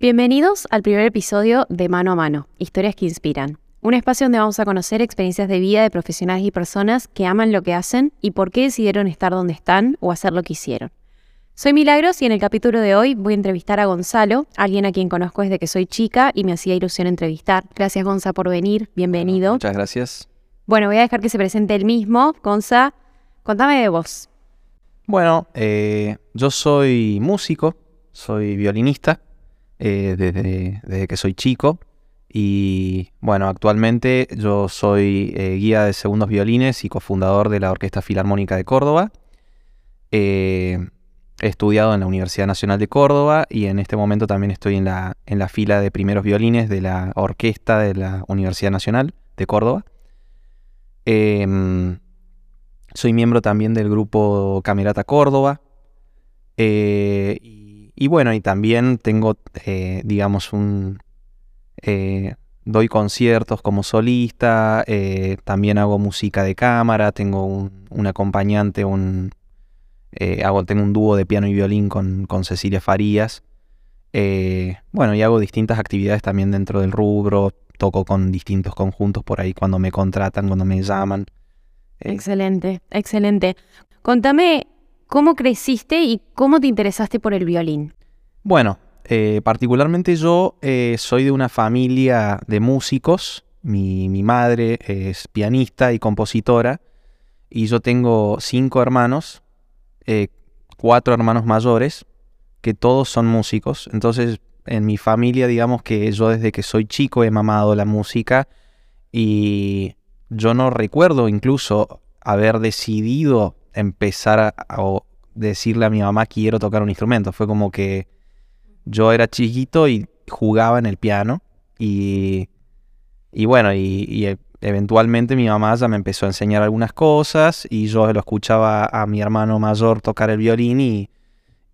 Bienvenidos al primer episodio de Mano a Mano, Historias que Inspiran, un espacio donde vamos a conocer experiencias de vida de profesionales y personas que aman lo que hacen y por qué decidieron estar donde están o hacer lo que hicieron. Soy Milagros y en el capítulo de hoy voy a entrevistar a Gonzalo, alguien a quien conozco desde que soy chica y me hacía ilusión entrevistar. Gracias Gonza por venir, bienvenido. Muchas gracias. Bueno, voy a dejar que se presente él mismo. Gonza, contame de vos. Bueno, eh, yo soy músico, soy violinista eh, desde, desde, que soy chico y bueno, actualmente yo soy eh, guía de segundos violines y cofundador de la Orquesta Filarmónica de Córdoba. he estudiado en la Universidad Nacional de Córdoba y en este momento también estoy en la, en la fila de primeros violines de la orquesta de la Universidad Nacional de Córdoba. Soy miembro también del grupo Camerata Córdoba. Eh, y, bueno, y también tengo, eh, digamos, un... Eh, doy conciertos como solista, también hago música de cámara, tengo un, acompañante, un, hago, tengo un dúo de piano y violín con, con Cecilia Farías. bueno, y hago distintas actividades también dentro del rubro, toco con distintos conjuntos por ahí cuando me contratan, cuando me llaman. Excelente, excelente. Contame cómo creciste y cómo te interesaste por el violín. Bueno, eh, particularmente yo eh, soy de una familia de músicos. Mi, madre es pianista y compositora. Y yo tengo cinco hermanos, eh, cuatro hermanos mayores, que todos son músicos. Entonces, en mi familia, digamos que yo desde que soy chico he mamado la música y yo no recuerdo incluso haber decidido empezar a, decirle a mi mamá quiero tocar un instrumento. Fue como que yo era chiquito y jugaba en el piano y, y bueno, y, e, eventualmente mi mamá ya me empezó a enseñar algunas cosas y yo lo escuchaba a mi hermano mayor tocar el violín y,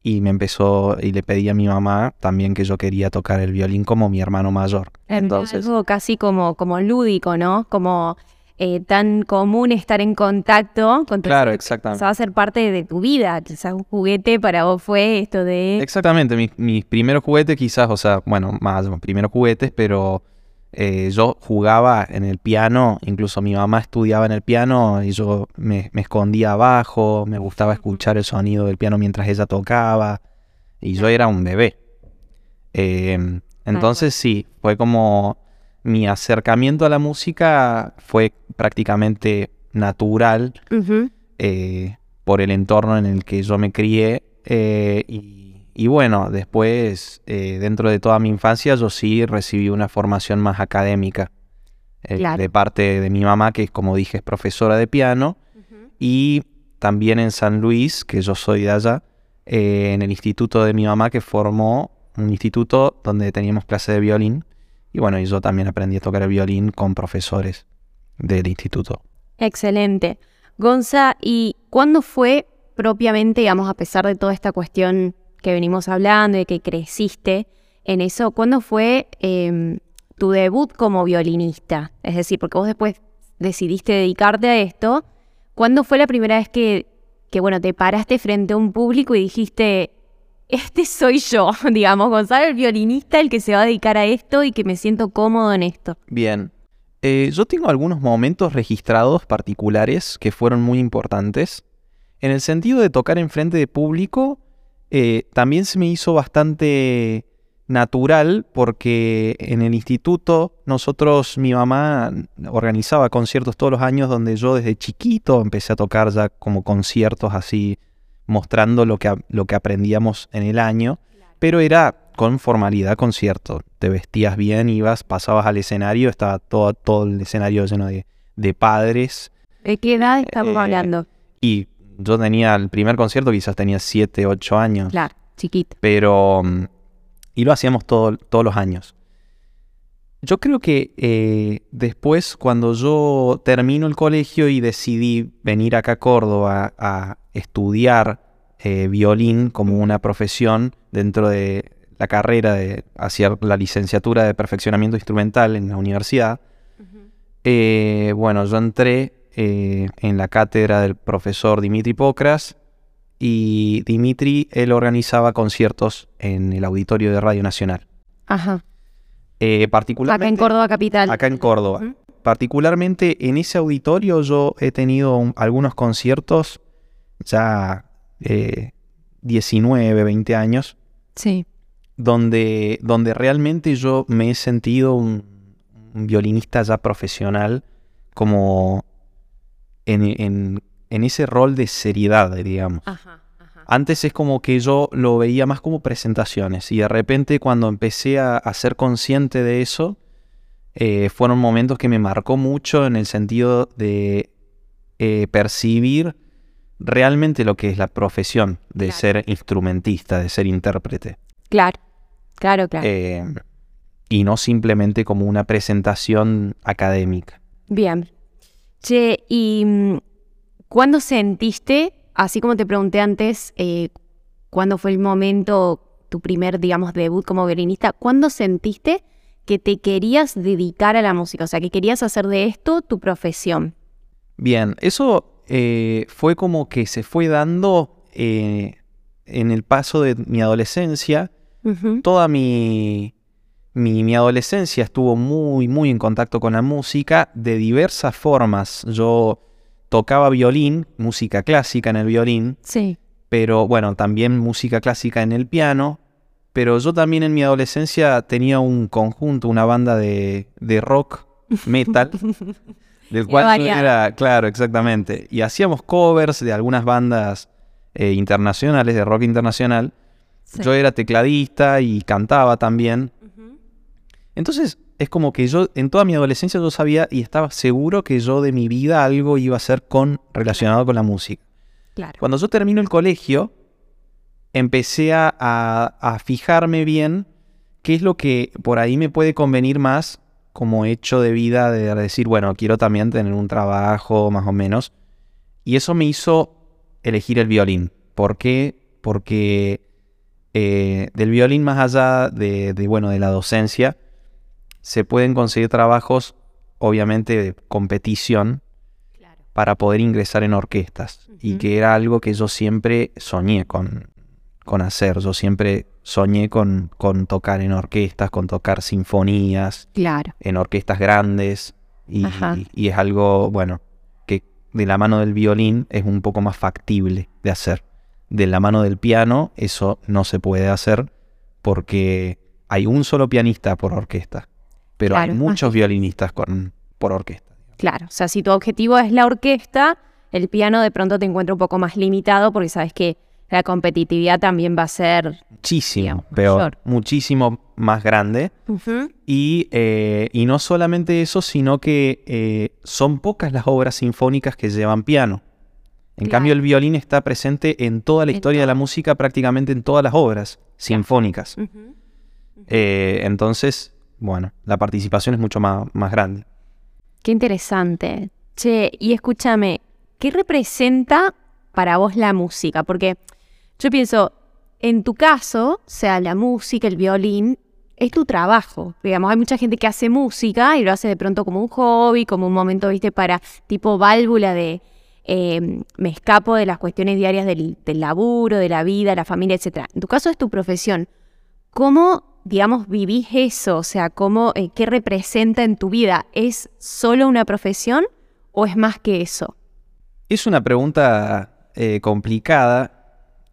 y me empezó y le pedí a mi mamá también que yo quería tocar el violín como mi hermano mayor. Entonces, algo casi como, como lúdico, ¿no? Como eh, tan común estar en contacto con tu Claro, exactamente. va a ser parte de tu vida. Quizás un juguete para vos fue esto de. Exactamente, mis, mis primeros juguetes, quizás, o sea, bueno, más los primeros juguetes, pero eh, yo jugaba en el piano, incluso mi mamá estudiaba en el piano y yo me, escondía abajo, me gustaba escuchar el sonido del piano mientras ella tocaba y yo era un bebé. Em, entonces sí, fue como mi acercamiento a la música fue prácticamente natural eh, por el entorno en el que yo me crié. Eh, y, bueno, después, eh, dentro de toda mi infancia, yo sí recibí una formación más académica de parte de mi mamá, que como dije es profesora de piano, y también en San Luis, que yo soy de allá, en el instituto de mi mamá que formó un instituto donde teníamos clase de violín. Y bueno, yo también aprendí a tocar el violín con profesores del instituto. Excelente. Gonza, ¿y cuándo fue propiamente, digamos, a pesar de toda esta cuestión que venimos hablando, de que creciste en eso, cuándo fue em, tu debut como violinista? Es decir, porque vos después decidiste dedicarte a esto, ¿cuándo fue la primera vez que, que bueno, te paraste frente a un público y dijiste, este soy yo, digamos, Gonzalo el violinista, el que se va a dedicar a esto y que me siento cómodo en esto. Bien. Eh, yo tengo algunos momentos registrados particulares que fueron muy importantes. En el sentido de tocar en frente de público, eh, también se me hizo bastante natural porque en el instituto nosotros, mi mamá organizaba conciertos todos los años donde yo desde chiquito empecé a tocar ya como conciertos así mostrando lo que, lo que aprendíamos en el año, pero era con formalidad concierto. Te vestías bien, ibas, pasabas al escenario, estaba todo, todo el escenario lleno de, de padres. ¿De qué edad estamos eh, hablando? Y yo tenía el primer concierto, quizás tenía 7, 8 años. Claro, chiquito. Pero... Mm, y lo hacíamos todos los años. Yo creo que eh, después, cuando yo termino el colegio y decidí venir acá a Córdoba a estudiar eh, violín como una profesión dentro de la carrera de hacer la licenciatura de perfeccionamiento instrumental en la universidad, eh, bueno, yo entré en la cátedra del profesor Dimitri Pocras y Dimitri, él organizaba conciertos en el auditorio de Radio Nacional. Ajá. Eh, particularmente, Acá en Córdoba Capital. Acá en Córdoba. Particularmente en ese auditorio yo he tenido un- algunos conciertos ya eh, 19, 20 años, Sí. donde, donde realmente yo me he sentido un, un violinista ya profesional, como en, en- en ese rol de seriedad, digamos. Ajá. Antes es como que yo lo veía más como presentaciones y de repente cuando empecé a, a ser consciente de eso, eh, fueron momentos que me marcó mucho en el sentido de eh, percibir realmente lo que es la profesión de Claro. ser instrumentista, de ser intérprete. Claro, claro, claro. Eh, y no simplemente como una presentación académica. Bien. Che, ¿y mm, cuándo sentiste, así como te pregunté antes, eh, cuándo fue el momento, tu primer, digamos, debut como violinista, ¿cuándo sentiste que te querías dedicar a la música? O sea, que querías hacer de esto tu profesión. Bien, eso eh, fue como que se fue dando eh, en el paso de mi adolescencia. Toda mi, mi, mi adolescencia estuvo muy, muy en contacto con la música de diversas formas. Yo tocaba violín, música clásica en el violín, Sí. pero bueno, también música clásica en el piano. Pero yo también en mi adolescencia tenía un conjunto, una banda de, de rock, metal, del cual yo era, claro, exactamente. Y hacíamos covers de algunas bandas eh, internacionales, de rock internacional. Sí. Yo era tecladista y cantaba también. Entonces es como que yo en toda mi adolescencia yo sabía y estaba seguro que yo de mi vida algo iba a ser con relacionado con la música. Claro. Cuando yo termino el colegio, empecé a, a- a fijarme bien qué es lo que por ahí me puede convenir más como hecho de vida, de decir, bueno, quiero también tener un trabajo más o menos. Y eso me hizo elegir el violín. ¿Por qué? Porque eh, del violín más allá de, de, bueno, de la docencia, se pueden conseguir trabajos, obviamente, de competición, Claro. para poder ingresar en orquestas. Y que era algo que yo siempre soñé con, con hacer. Yo siempre soñé con, con tocar en orquestas, con tocar sinfonías, Claro. en orquestas grandes. Y, Ajá. y es algo, bueno, que de la mano del violín es un poco más factible de hacer. De la mano del piano eso no se puede hacer porque hay un solo pianista por orquesta. Pero Claro, hay es muchos violinistas con, por orquesta. Claro, o sea, si tu objetivo es la orquesta, el piano de pronto te encuentra un poco más limitado porque sabes que la competitividad también va a ser... Muchísimo Digamos, peor, mayor. muchísimo más grande. Y, eh, y no solamente eso, sino que eh, son pocas las obras sinfónicas que llevan piano. En Claro. cambio, el violín está presente en toda la historia de la música, prácticamente en todas las obras sinfónicas. Eh, entonces, bueno, la participación es mucho más, más grande. Qué interesante. Che, y escúchame, ¿qué representa para vos la música? Porque yo pienso, en tu caso, sea, la música, el violín, es tu trabajo. Digamos, hay mucha gente que hace música y lo hace de pronto como un hobby, como un momento, viste, para tipo válvula de eh, me escapo de las cuestiones diarias del, del laburo, de la vida, la familia, etc. En tu caso es tu profesión. ¿Cómo, digamos, vivís eso? O sea, ¿cómo, eh, ¿qué representa en tu vida? ¿Es solo una profesión o es más que eso? Es una pregunta eh, complicada.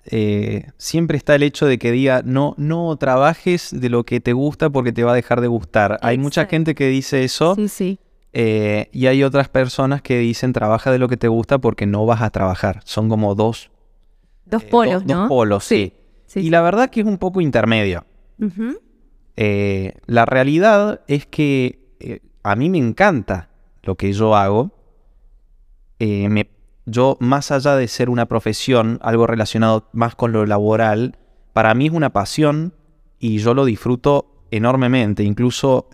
Eh, siempre está el hecho de que diga no, no trabajes de lo que te gusta porque te va a dejar de gustar. Hay mucha gente que dice eso Sí, sí. y hay otras personas que dicen trabaja de lo que te gusta porque no vas a trabajar. Son como dos, Dos polos, dos- ¿no? dos polos, sí. Sí, y la verdad que es un poco intermedio. Eh, la realidad es que eh, a mí me encanta lo que yo hago. Eh, me- yo, más allá de ser una profesión, algo relacionado más con lo laboral, para mí es una pasión y yo lo disfruto enormemente. Incluso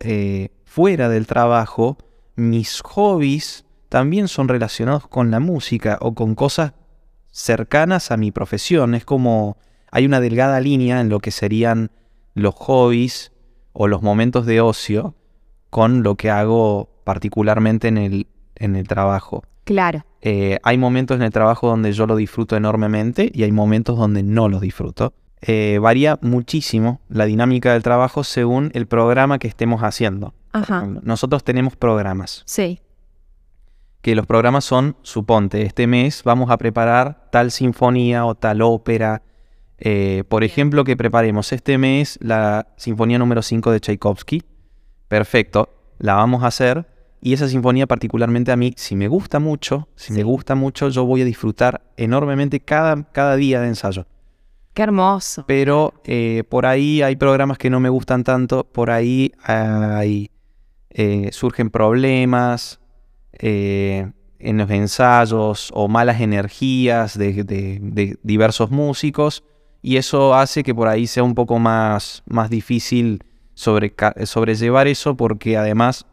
fuera del trabajo, mis hobbies también son relacionados con la música o con cosas cercanas a mi profesión. Es como hay una delgada línea en lo que serían los hobbies o los momentos de ocio con lo que hago particularmente en el, en el trabajo. Claro. Eh, hay momentos en el trabajo donde yo lo disfruto enormemente y hay momentos donde no lo disfruto. Eh, varía muchísimo la dinámica del trabajo según el programa que estemos haciendo. Ajá. Nosotros tenemos programas, Sí. que los programas son, suponte, este mes vamos a preparar tal sinfonía o tal ópera. Eh, por ejemplo, que preparemos este mes la sinfonía número 5 de Tchaikovsky. Perfecto, la vamos a hacer. Y esa sinfonía particularmente a mí, si me gusta mucho, si me gusta mucho, yo voy a disfrutar enormemente cada, cada día de ensayo. Qué hermoso. Pero eh, por ahí hay programas que no me gustan tanto, por ahí hay, eh, surgen problemas eh, en los ensayos o malas energías de, de- de diversos músicos y eso hace que por ahí sea un poco más, más difícil sobrellevar eso porque además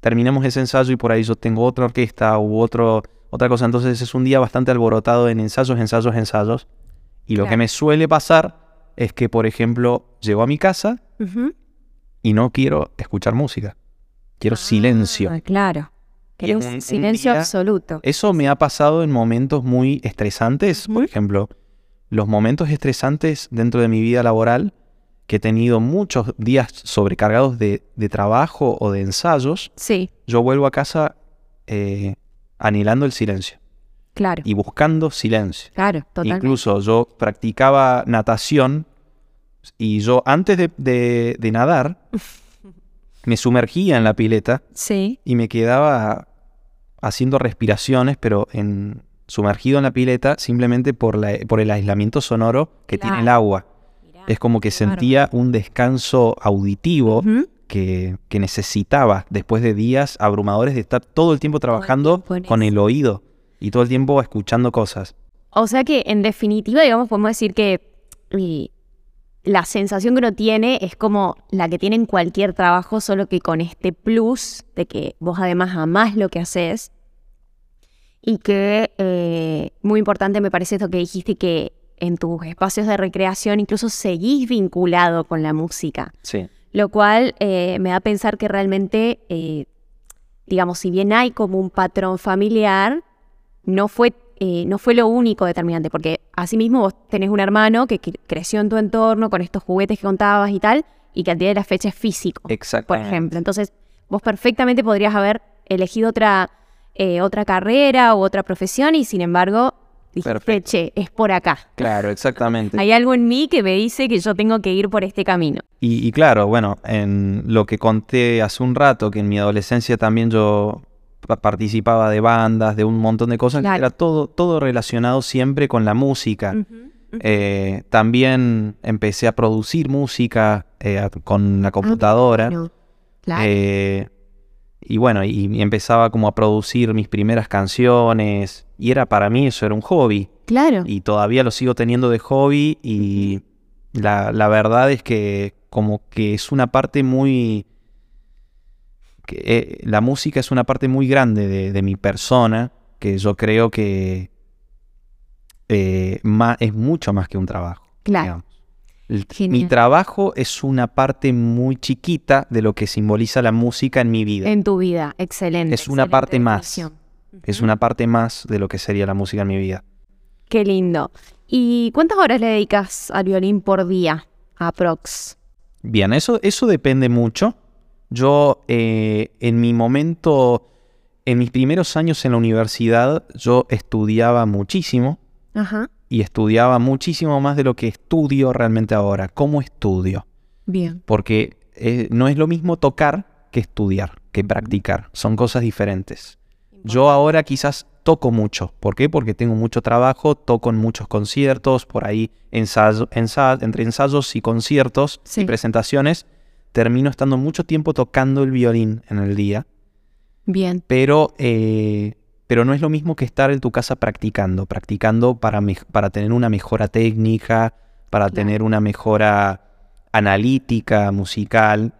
terminamos ese ensayo y por ahí yo tengo otra orquesta u otro, otra cosa, entonces es un día bastante alborotado en ensayos, ensayos, ensayos. Y lo que me suele pasar es que, por ejemplo, llego a mi casa y no quiero escuchar música. Quiero silencio. Ah, claro. Queremos un- un silencio día- absoluto. Eso me ha pasado en momentos muy estresantes. Por ejemplo, los momentos estresantes dentro de mi vida laboral, que he tenido muchos días sobrecargados de, de trabajo o de ensayos, Sí, yo vuelvo a casa eh, anhelando el silencio claro. y buscando silencio. Claro, totalmente. Incluso yo practicaba natación y yo antes de, de- de nadar me sumergía en la pileta Sí, y me quedaba haciendo respiraciones, pero en, sumergido en la pileta simplemente por, la- por el aislamiento sonoro que tiene el agua. Es como que sentía un descanso auditivo que, que necesitaba después de días abrumadores de estar todo el tiempo trabajando tiempo con el oído y todo el tiempo escuchando cosas. O sea que, en definitiva, digamos, podemos decir que y, la sensación que uno tiene es como la que tiene en cualquier trabajo, solo que con este plus de que vos además amás lo que haces. Y que, eh, muy importante me parece esto que dijiste, que en tus espacios de recreación incluso seguís vinculado con la música. Sí. Lo cual eh, me da a pensar que realmente, eh, digamos, si bien hay como un patrón familiar, no fue, no fue lo único determinante, porque asimismo vos tenés un hermano que cre- creció en tu entorno con estos juguetes que contabas y tal, y que al día de la fecha es físico, por Exactamente. ejemplo. Entonces, vos perfectamente podrías haber elegido otra, eh, otra carrera u otra profesión y sin embargo, dijiste, che, es por acá. Claro, exactamente. Hay algo en mí que me dice que yo tengo que ir por este camino. Y, y claro, bueno, en lo que conté hace un rato, que en mi adolescencia también yo pa- participaba de bandas, de un montón de cosas, Claro. era todo, todo relacionado siempre con la música. Eh, también empecé a producir música eh, con la computadora. No, claro. Eh, y bueno, y, y empezaba como a producir mis primeras canciones. Y era para mí eso era un hobby. claro. Y todavía lo sigo teniendo de hobby. Y la, la verdad es que como que es una parte muy... Que, eh, la música es una parte muy grande de, de mi persona. Que yo creo que eh, es mucho más que un trabajo. Claro. digamos. Mi trabajo es una parte muy chiquita de lo que simboliza la música en mi vida. En tu vida, excelente. Es una excelente parte más. Es una parte más de lo que sería la música en mi vida. Qué lindo. ¿Y cuántas horas le dedicas al violín por día? Aprox. Bien, eso, eso depende mucho. Yo eh, en mi momento, en mis primeros años en la universidad, yo estudiaba muchísimo Ajá. Y estudiaba muchísimo más de lo que estudio realmente ahora. ¿Cómo estudio? Bien. Porque eh, no es lo mismo tocar que estudiar, que practicar. Son cosas diferentes. Yo ahora quizás toco mucho. ¿Por qué? Porque tengo mucho trabajo, toco en muchos conciertos, por ahí ensayo, ensa- entre ensayos y conciertos Sí. y presentaciones, termino estando mucho tiempo tocando el violín en el día, Bien. pero, eh, pero no es lo mismo que estar en tu casa practicando, practicando para, para tener una mejora técnica, para Claro. tener una mejora analítica, musical,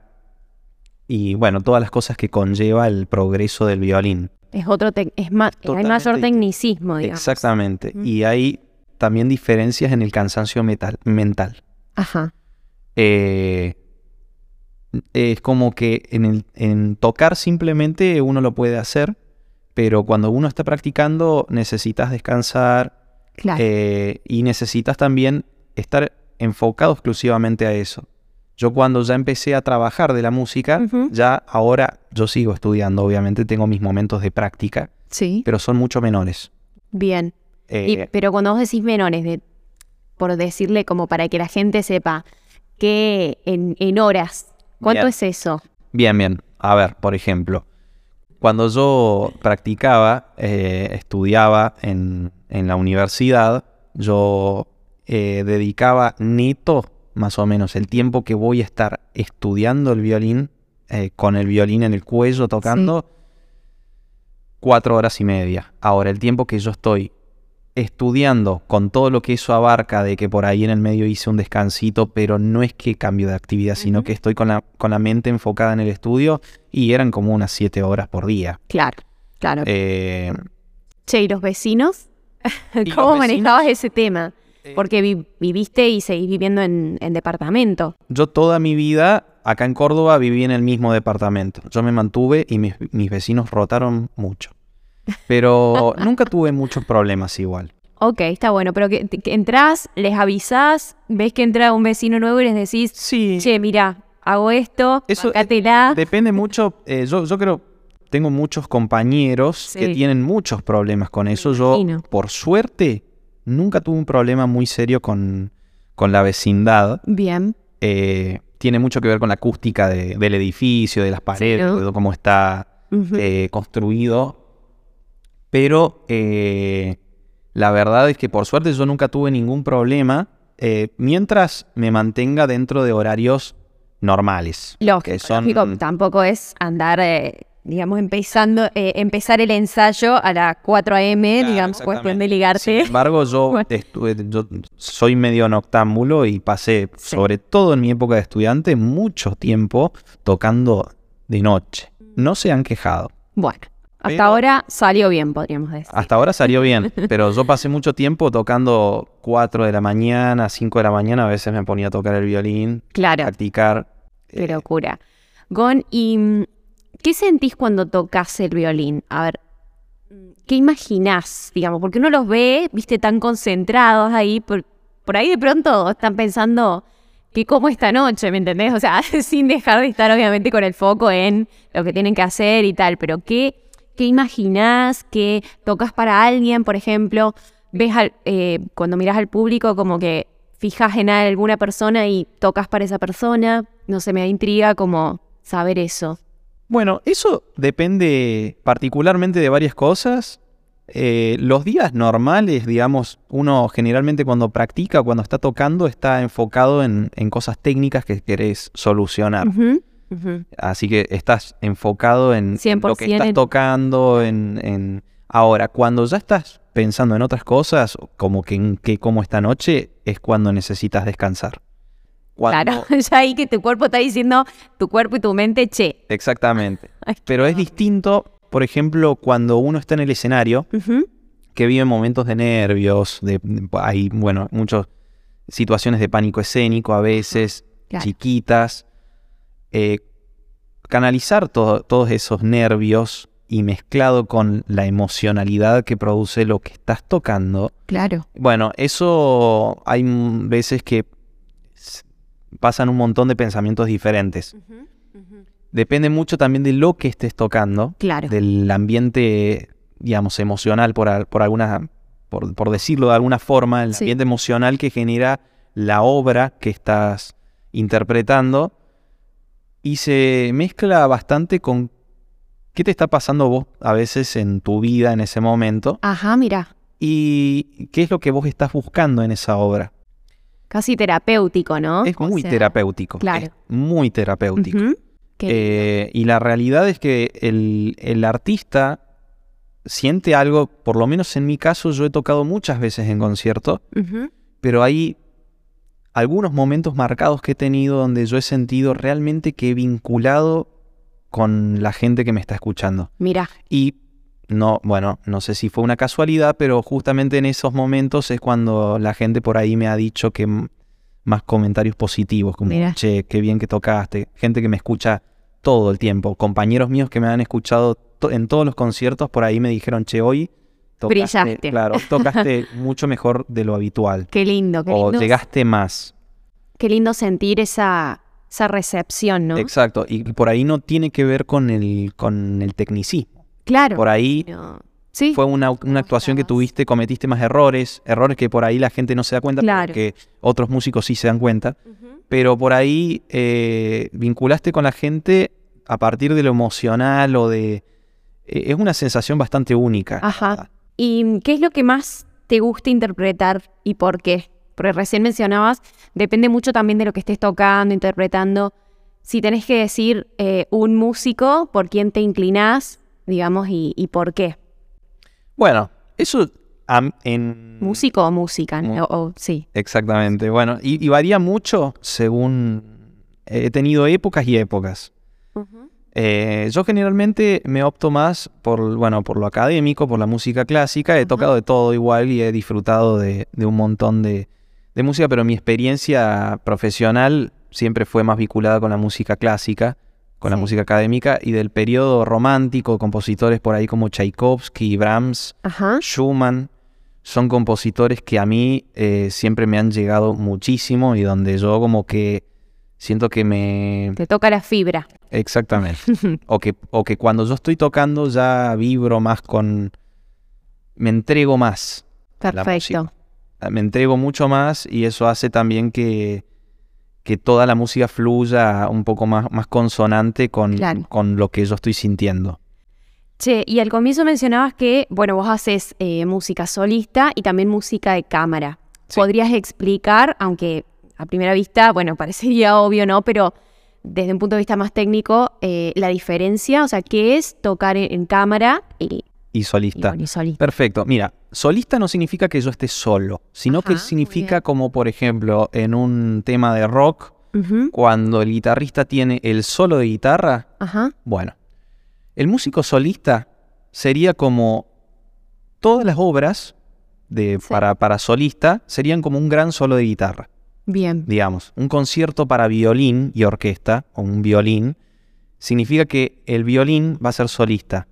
y bueno, todas las cosas que conlleva el progreso del violín. Es otro, es más, hay mayor tecnicismo, digamos. Exactamente. Y hay también diferencias en el cansancio metal- mental. Ajá. Eh, es como que en, el, en tocar simplemente uno lo puede hacer, pero cuando uno está practicando necesitas descansar Claro. eh, y necesitas también estar enfocado exclusivamente a eso. Yo cuando ya empecé a trabajar de la música, ya ahora yo sigo estudiando, obviamente tengo mis momentos de práctica, sí. pero son mucho menores. Bien. Eh, Y- pero cuando vos decís menores, de, por decirle como para que la gente sepa que en, en horas, ¿cuánto Bien. es eso? Bien, bien. A ver, por ejemplo, cuando yo practicaba, eh, estudiaba en, en la universidad, yo eh, dedicaba neto, más o menos, el tiempo que voy a estar estudiando el violín, eh, con el violín en el cuello tocando, cuatro horas y media. Ahora, el tiempo que yo estoy estudiando con todo lo que eso abarca, de que por ahí en el medio hice un descansito, pero no es que cambio de actividad, sino que estoy con la, con la mente enfocada en el estudio y eran como unas siete horas por día. Claro, claro. Eh, Che, ¿y los vecinos? ¿Y los ¿Cómo vecinos? manejabas ese tema? Eh. Porque vi- viviste y seguís viviendo en, en departamento. yo toda mi vida acá en Córdoba viví en el mismo departamento. Yo me mantuve y mis, mis vecinos rotaron mucho. Pero nunca tuve muchos problemas igual. Ok, está bueno, pero que, que entrás, les avisás, ves que entra un vecino nuevo y les decís, Sí. che, mira, hago esto, Eso, eh, bancátela. Depende mucho, eh, yo, yo creo, tengo muchos compañeros que Sí. tienen muchos problemas con eso. Yo, por suerte, nunca tuve un problema muy serio con, con la vecindad. Bien, Eh, tiene mucho que ver con la acústica de- del edificio, de las paredes, ¿no? de cómo está eh, construido. Pero eh, la verdad es que por suerte yo nunca tuve ningún problema eh, mientras me mantenga dentro de horarios normales. lógico, que son- lógico, tampoco es andar, eh, digamos, empezando, eh, empezar el ensayo a las 4 a.m., Claro, digamos, cuestión de ligarte. Sin embargo, yo, Bueno. estuve- yo soy medio noctámbulo y pasé, Sí. sobre todo en mi época de estudiante, mucho tiempo tocando de noche. No se han quejado. Bueno, hasta Pero- ahora salió bien, podríamos decir. Hasta ahora salió bien, pero yo pasé mucho tiempo tocando 4 de la mañana, 5 de la mañana, a veces me ponía a tocar el violín, claro, practicar. qué eh, locura. Gon, ¿y mm, qué sentís cuando tocas el violín? A ver, ¿qué imaginás, digamos? Porque uno los ve, viste, tan concentrados ahí, por, por ahí de pronto están pensando que como esta noche, ¿me entendés? O sea, sin dejar de estar obviamente con el foco en lo que tienen que hacer y tal, pero ¿qué, qué imaginás? ¿Qué tocas para alguien, por ejemplo? ¿Ves al- eh, cuando miras al público como que fijas en alguna persona y tocas para esa persona? No sé, me da intriga como saber eso. Bueno, eso depende particularmente de varias cosas. Eh, los días normales, digamos, uno generalmente cuando practica, cuando está tocando, está enfocado en, en cosas técnicas que querés solucionar. Así que estás enfocado en, lo que 100% estás tocando, en, en- Ahora, cuando ya estás pensando en otras cosas, como que en que como esta noche, es cuando necesitas descansar. Cuando- Claro, ya ahí que tu cuerpo está diciendo, tu cuerpo y tu mente, che. Exactamente. Ay, Pero es distinto, por ejemplo, cuando uno está en el escenario, que vive momentos de nervios, de, hay, bueno, muchas situaciones de pánico escénico a veces, Claro. chiquitas. Eh, canalizar to- todos esos nervios y mezclado con la emocionalidad que produce lo que estás tocando. Claro. Bueno, eso hay veces que pasan un montón de pensamientos diferentes. Depende mucho también de lo que estés tocando Claro. del ambiente, digamos, emocional, por, por alguna, por, por decirlo de alguna forma, el Sí. ambiente emocional que genera la obra que estás interpretando y se mezcla bastante con qué te está pasando vos a veces en tu vida en ese momento Ajá, mira, y qué es lo que vos estás buscando en esa obra. casi terapéutico, ¿no? Es O muy sea, terapéutico. claro. es muy terapéutico. Eh, y la realidad es que el, el artista siente algo, por lo menos en mi caso, yo he tocado muchas veces en concierto, pero hay algunos momentos marcados que he tenido donde yo he sentido realmente que he vinculado con la gente que me está escuchando. Mira, Y no, bueno, no sé si fue una casualidad, pero justamente en esos momentos es cuando la gente por ahí me ha dicho que más comentarios positivos, como, Mira. che, qué bien que tocaste. Gente que me escucha todo el tiempo, compañeros míos que me han escuchado to- en todos los conciertos por ahí me dijeron, che, hoy tocaste, Brillaste. claro, tocaste mucho mejor de lo habitual. Qué lindo, qué O lindo, llegaste más. qué lindo sentir esa, esa recepción, ¿no? Exacto. Y por ahí no tiene que ver con el, con el tecnicismo. Claro. Por ahí No. Sí, fue una, una actuación que tuviste, cometiste más errores, errores que por ahí la gente no se da cuenta, Claro. porque otros músicos sí se dan cuenta. Pero por ahí eh, vinculaste con la gente a partir de lo emocional o de... eh, es una sensación bastante única. Ajá. ¿Y qué es lo que más te gusta interpretar y por qué? Porque recién mencionabas, depende mucho también de lo que estés tocando, interpretando. Si tenés que decir eh, un músico, por quién te inclinás, digamos, y, y por qué. Bueno, eso am- en... ¿Músico o música? Mu- O- o- sí. Exactamente. Bueno, y, y varía mucho según... He tenido épocas y épocas. Eh, yo generalmente me opto más por, bueno, por lo académico, por la música clásica. He tocado de todo igual y he disfrutado de, de un montón de, de música, pero mi experiencia profesional siempre fue más vinculada con la música clásica, con la música académica y del periodo romántico, compositores por ahí como Tchaikovsky, Brahms. Schumann. Son compositores que a mí eh, siempre me han llegado muchísimo y donde yo como que siento que me... Te toca la fibra. Exactamente. O que, o que cuando yo estoy tocando ya vibro más con... Me entrego más. Perfecto. Me entrego mucho más y eso hace también que, que toda la música fluya un poco más, más consonante con, Claro. con lo que yo estoy sintiendo. Che, y al comienzo mencionabas que, bueno, vos haces eh, música solista y también música de cámara. Sí. ¿Podrías explicar, aunque a primera vista, bueno, parecería obvio, ¿no? Pero desde un punto de vista más técnico, eh, la diferencia, o sea, ¿qué es tocar en, en cámara y, Y y, solista. bueno, y solista? Perfecto. Mira, solista no significa que yo esté solo, sino Ajá, que significa como, por ejemplo, en un tema de rock, cuando el guitarrista tiene el solo de guitarra, Ajá, bueno, el músico solista sería como todas las obras de, Sí. para, para solista serían como un gran solo de guitarra, bien. digamos. Un concierto para violín y orquesta, o un violín, significa que el violín va a ser solista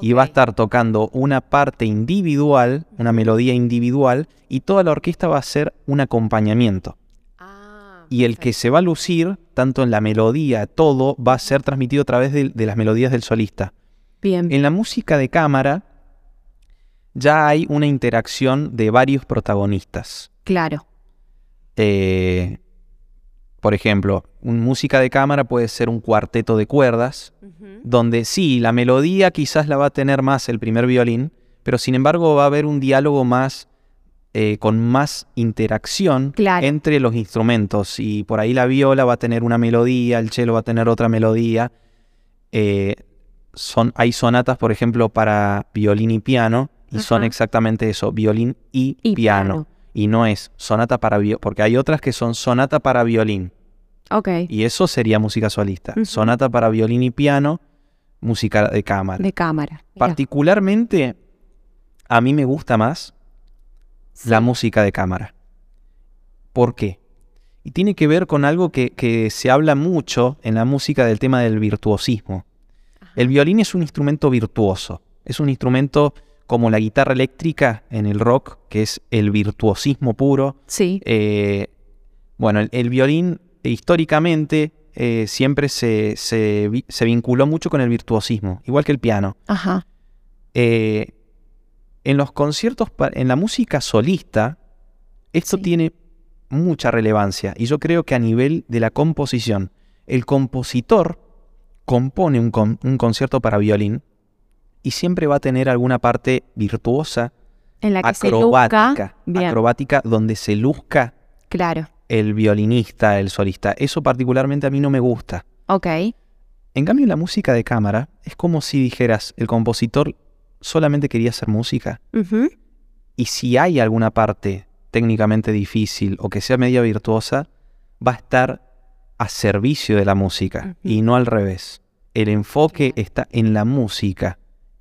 y va a estar tocando una parte individual, una melodía individual, y toda la orquesta va a ser un acompañamiento. Ah, Y el que se va a lucir, tanto en la melodía, todo, va a ser transmitido a través de, de las melodías del solista. Bien, En la música de cámara ya hay una interacción de varios protagonistas. claro. Eh, por ejemplo, una música de cámara puede ser un cuarteto de cuerdas, donde sí, la melodía quizás la va a tener más el primer violín, pero sin embargo va a haber un diálogo más, eh, con más interacción Claro. entre los instrumentos. Y por ahí la viola va a tener una melodía, el cello va a tener otra melodía. Eh, son, hay sonatas, por ejemplo, para violín y piano, y son exactamente eso, violín y, Y piano. piano. Y no es sonata para violín, porque hay otras que son sonata para violín. Ok, Y eso sería música solista. Sonata para violín y piano, música de cámara. de cámara. Mira. Particularmente, a mí me gusta más la música de cámara. ¿Por qué? Y tiene que ver con algo que, que se habla mucho en la música del tema del virtuosismo. El violín es un instrumento virtuoso. Es un instrumento como la guitarra eléctrica en el rock, que es el virtuosismo puro. Sí, Eh, bueno, el, el violín históricamente eh, siempre se, se vi- se vinculó mucho con el virtuosismo, igual que el piano. ajá. Eh, en los conciertos, en la música solista, esto Sí. tiene mucha relevancia y yo creo que a nivel de la composición, el compositor compone un, con- un concierto para violín y siempre va a tener alguna parte virtuosa, En la que se acrobática, luzca. Bien, acrobática donde se luzca claro. el violinista, el solista. Eso particularmente a mí no me gusta. Ok, En cambio, la música de cámara es como si dijeras, el compositor solamente quería hacer música. Y si hay alguna parte técnicamente difícil o que sea media virtuosa, va a estar a servicio de la música y no al revés. El enfoque está en la música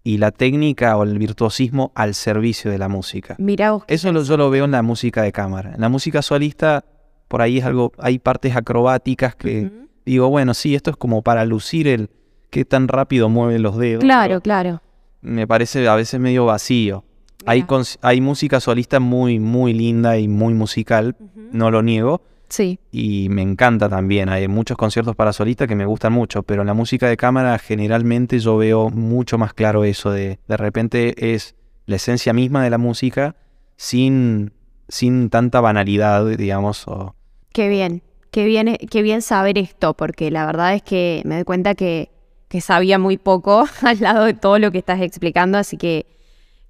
y la técnica o el virtuosismo al servicio de la música. Mira Eso lo- yo lo veo en la música de cámara. En la música solista, por ahí es algo, hay partes acrobáticas que digo, bueno, sí, esto es como para lucir el qué tan rápido mueve los dedos. Claro, claro. Me parece a veces medio vacío. Hay, hay música solista muy, muy linda y muy musical, no lo niego. Sí, Y me encanta también. Hay muchos conciertos para solistas que me gustan mucho, pero en la música de cámara generalmente yo veo mucho más claro eso de de repente es la esencia misma de la música sin, sin tanta banalidad, digamos. o- qué bien. Qué bien, qué bien saber esto, porque la verdad es que me doy cuenta que, que sabía muy poco al lado de todo lo que estás explicando, así que,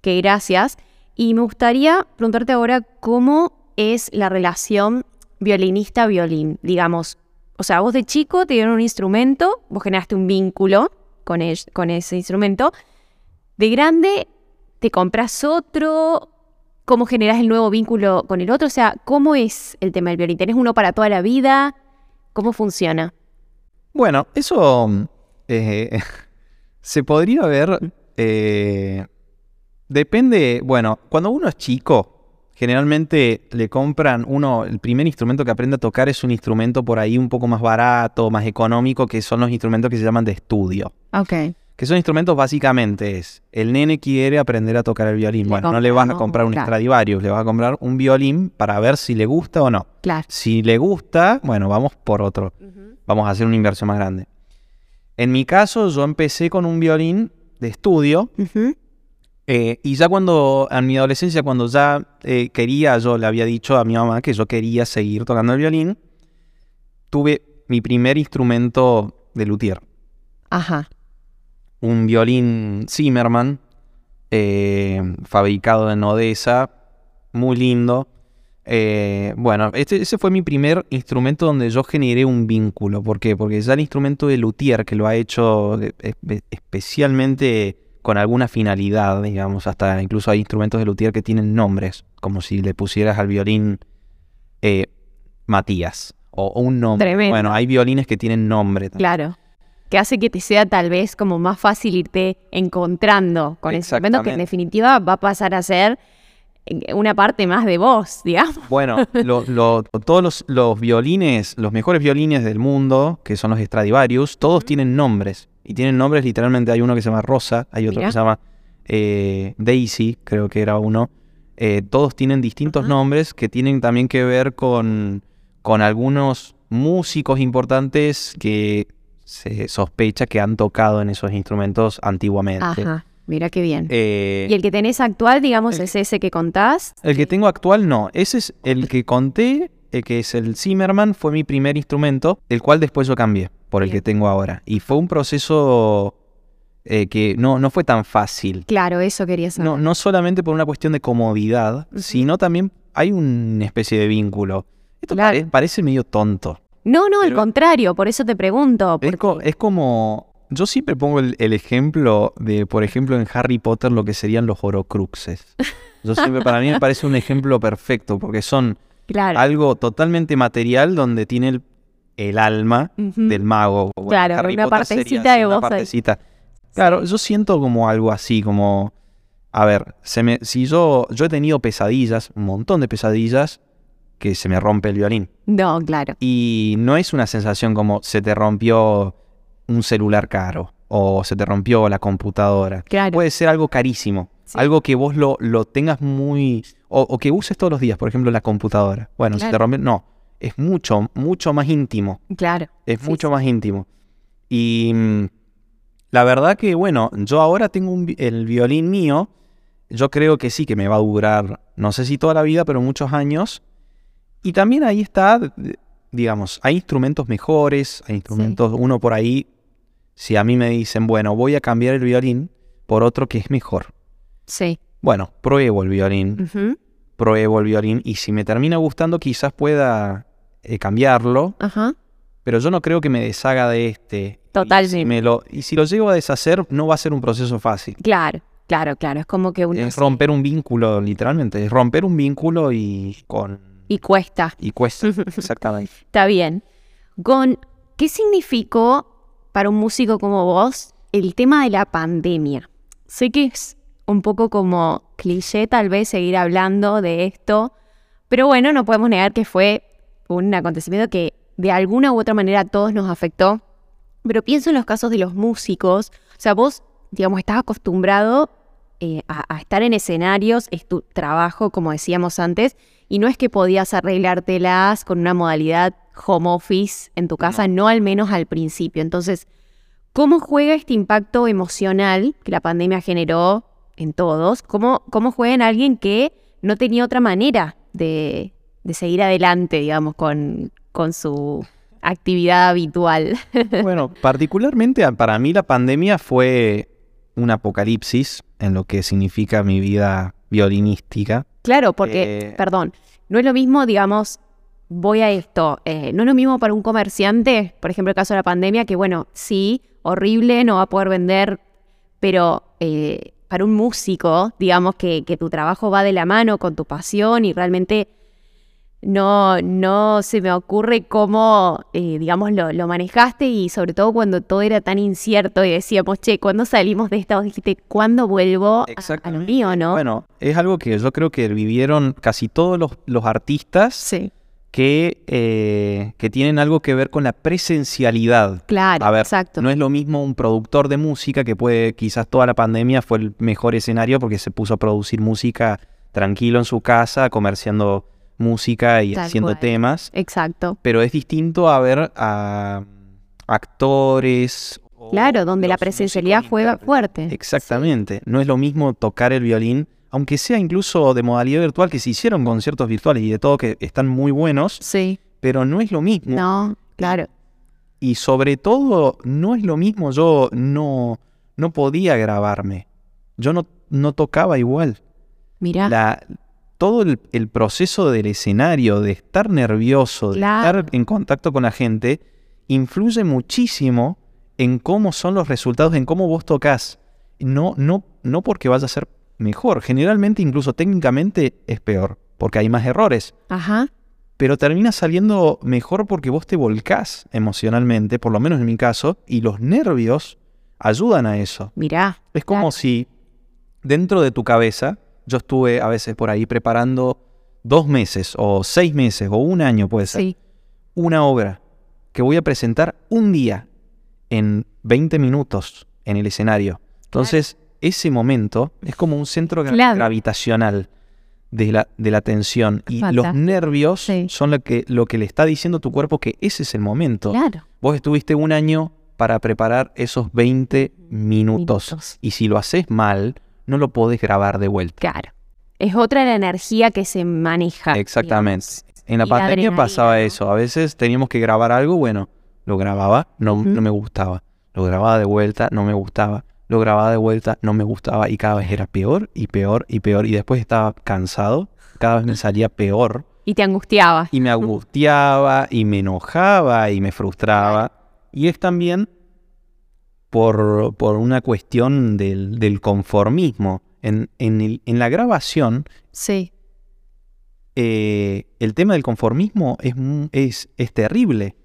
que gracias. Y me gustaría preguntarte ahora cómo es la relación violinista-violín, digamos. O sea, vos de chico te dieron un instrumento, vos generaste un vínculo con, ese instrumento. De grande te compras otro, ¿cómo generas el nuevo vínculo con el otro? O sea, ¿cómo es el tema del violín? ¿Tenés uno para toda la vida? ¿Cómo funciona? Bueno, eso eh, se podría ver. eh, depende. Bueno, cuando uno es chico, generalmente le compran uno. El primer instrumento que aprende a tocar es un instrumento por ahí un poco más barato, más económico, que son los instrumentos que se llaman de estudio. Ok. Que son instrumentos básicamente es, el nene quiere aprender a tocar el violín. Le bueno, no le vas a comprar un claro. Stradivarius, le vas a comprar un violín para ver si le gusta o no. Claro. Si le gusta, bueno, vamos por otro. Vamos a hacer una inversión más grande. En mi caso, yo empecé con un violín de estudio Ujú. Eh, y ya cuando, en mi adolescencia, cuando ya eh, quería, yo le había dicho a mi mamá que yo quería seguir tocando el violín, tuve mi primer instrumento de luthier, Ajá. un violín Zimmerman, eh, fabricado en Odessa, muy lindo. Bueno, este, ese fue mi primer instrumento donde yo generé un vínculo. ¿Por qué? Porque ya el instrumento de luthier, que lo ha hecho espe- especialmente con alguna finalidad, digamos, hasta incluso hay instrumentos de luthier que tienen nombres, como si le pusieras al violín eh, Matías o, o un nombre. Tremendo. Bueno, hay violines que tienen nombre. también. Claro. Que hace que te sea tal vez como más fácil irte encontrando con ese instrumento que en definitiva va a pasar a ser eh, una parte más de vos, digamos. Bueno, lo- lo- todos los, los violines, los mejores violines del mundo, que son los Stradivarius, todos tienen nombres. Y tienen nombres, literalmente hay uno que se llama Rosa, hay otro que se llama eh, Daisy, creo que era uno. Eh, todos tienen distintos nombres que tienen también que ver con, con algunos músicos importantes que se sospecha que han tocado en esos instrumentos antiguamente. Ajá. Mira qué bien. Eh, y el que tenés actual, digamos, el- es ese que contás. el que tengo actual no. Ese es el que conté, el que es el Zimmerman, fue mi primer instrumento, el cual después yo cambié por el Bien. que tengo ahora. Y fue un proceso eh, que no, no fue tan fácil. Claro, eso quería saber. No, no solamente por una cuestión de comodidad, sino también hay una especie de vínculo. Esto Claro. pare- parece medio tonto. No, no, al contrario, por eso te pregunto. Es, co- es como... Yo siempre pongo el, el ejemplo de, por ejemplo, en Harry Potter lo que serían los horocruxes. Yo siempre, para mí me parece un ejemplo perfecto, porque son claro. algo totalmente material donde tiene el, el alma del mago. Bueno, Claro, Harry una Potter partecita de vos partecita. Claro, yo siento como algo así, como... A ver, se me, si yo, yo he tenido pesadillas, un montón de pesadillas, que se me rompe el violín. No, claro. Y no es una sensación como se te rompió un celular caro o se te rompió la computadora. Claro. Puede ser algo carísimo, Sí. algo que vos lo, lo tengas muy... O, o que uses todos los días, por ejemplo, la computadora. Bueno, si te Claro. rompe... No, es mucho, mucho más íntimo. Claro. Es Sí, mucho sí. más íntimo. Y mm, la verdad que, bueno, yo ahora tengo un el violín mío. Yo creo que sí, que me va a durar, no sé si toda la vida, pero muchos años. Y también ahí está, digamos, hay instrumentos mejores, hay instrumentos, uno por ahí, si a mí me dicen, bueno, voy a cambiar el violín por otro que es mejor. Sí. Bueno, pruebo el violín, Ujú. pruebo el violín y si me termina gustando quizás pueda eh, cambiarlo, Ajá. pero yo no creo que me deshaga de este. Total, y sí. me lo, y si lo llego a deshacer, no va a ser un proceso fácil. Claro, claro, claro. Es como que uno. Es romper un vínculo, literalmente. Es romper un vínculo y con. Y cuesta. Y cuesta. Exactamente. Está bien. Gon, ¿qué significó para un músico como vos el tema de la pandemia? Sé que es un poco como cliché tal vez seguir hablando de esto, pero bueno, no podemos negar que fue un acontecimiento que de alguna u otra manera a todos nos afectó. Pero pienso en los casos de los músicos. O sea, vos, digamos, estás acostumbrado eh, a, a estar en escenarios, es tu trabajo, como decíamos antes, y no es que podías arreglártelas con una modalidad home office en tu casa, no, al menos al principio. Entonces, ¿cómo juega este impacto emocional que la pandemia generó en todos? ¿Cómo, cómo juega en alguien que no tenía otra manera de, de seguir adelante, digamos, con, con su actividad habitual? Bueno, particularmente para mí la pandemia fue un apocalipsis en lo que significa mi vida violinística. Claro, porque, Eh, perdón, no es lo mismo, digamos, voy a esto, eh, no es lo mismo para un comerciante, por ejemplo, el caso de la pandemia, que bueno, sí, horrible, no va a poder vender, pero eh, para un músico, digamos, que, que tu trabajo va de la mano con tu pasión y realmente no, no se me ocurre cómo, eh, digamos, lo, lo manejaste y sobre todo cuando todo era tan incierto y decíamos, che, ¿cuándo salimos de esta? Vos dijiste, ¿cuándo vuelvo a- lo mío, no? Bueno, es algo que yo creo que vivieron casi todos los, los artistas sí, que, eh, que tienen algo que ver con la presencialidad. claro, A ver, exacto. No es lo mismo un productor de música que puede, quizás toda la pandemia fue el mejor escenario porque se puso a producir música tranquilo en su casa, comerciando música y Tal haciendo cual. temas. Exacto. Pero es distinto a ver a actores. o Claro, donde la presencialidad intérpretes. fuerte. Exactamente. No es lo mismo tocar el violín, aunque sea incluso de modalidad virtual, que se hicieron conciertos virtuales y de todo que están muy buenos, Sí. pero no es lo mismo. No, claro. Y sobre todo, no es lo mismo, yo no, no podía grabarme. Yo no, no tocaba igual. Mirá. La, todo el, el proceso del escenario, de estar nervioso, de Claro. estar en contacto con la gente, influye muchísimo en cómo son los resultados, en cómo vos tocas. No, no, no porque vaya a ser mejor. Generalmente, incluso técnicamente, es peor, porque hay más errores. Ajá. Pero termina saliendo mejor porque vos te volcás emocionalmente, por lo menos en mi caso, y los nervios ayudan a eso. Mirá. Es como Claro. si dentro de tu cabeza, yo estuve a veces por ahí preparando dos meses o seis meses o un año puede ser, Sí. una obra que voy a presentar un día en 20 minutos en el escenario. Entonces, ese momento es como un centro gra- gravitacional de la, de la tensión y los nervios Sí. son lo que, lo que le está diciendo a tu cuerpo que ese es el momento. Claro. Vos estuviste un año para preparar esos 20 minutos. Minutos. Y si lo haces mal, no lo podés grabar de vuelta. Claro. Es otra la energía que se maneja. Exactamente. digamos. En la Y pandemia pasaba ¿no? eso. A veces teníamos que grabar algo, bueno, lo grababa, no, no me gustaba. Lo grababa de vuelta, no me gustaba. Lo grababa de vuelta, no me gustaba. Y cada vez era peor y peor y peor. Y después estaba cansado. Cada vez me salía peor. Y te angustiaba. Y me angustiaba y me enojaba y me frustraba. Y es también por, por una cuestión del, del conformismo. En, en, el- en la grabación, Sí. eh, el tema del conformismo es, es, es terrible.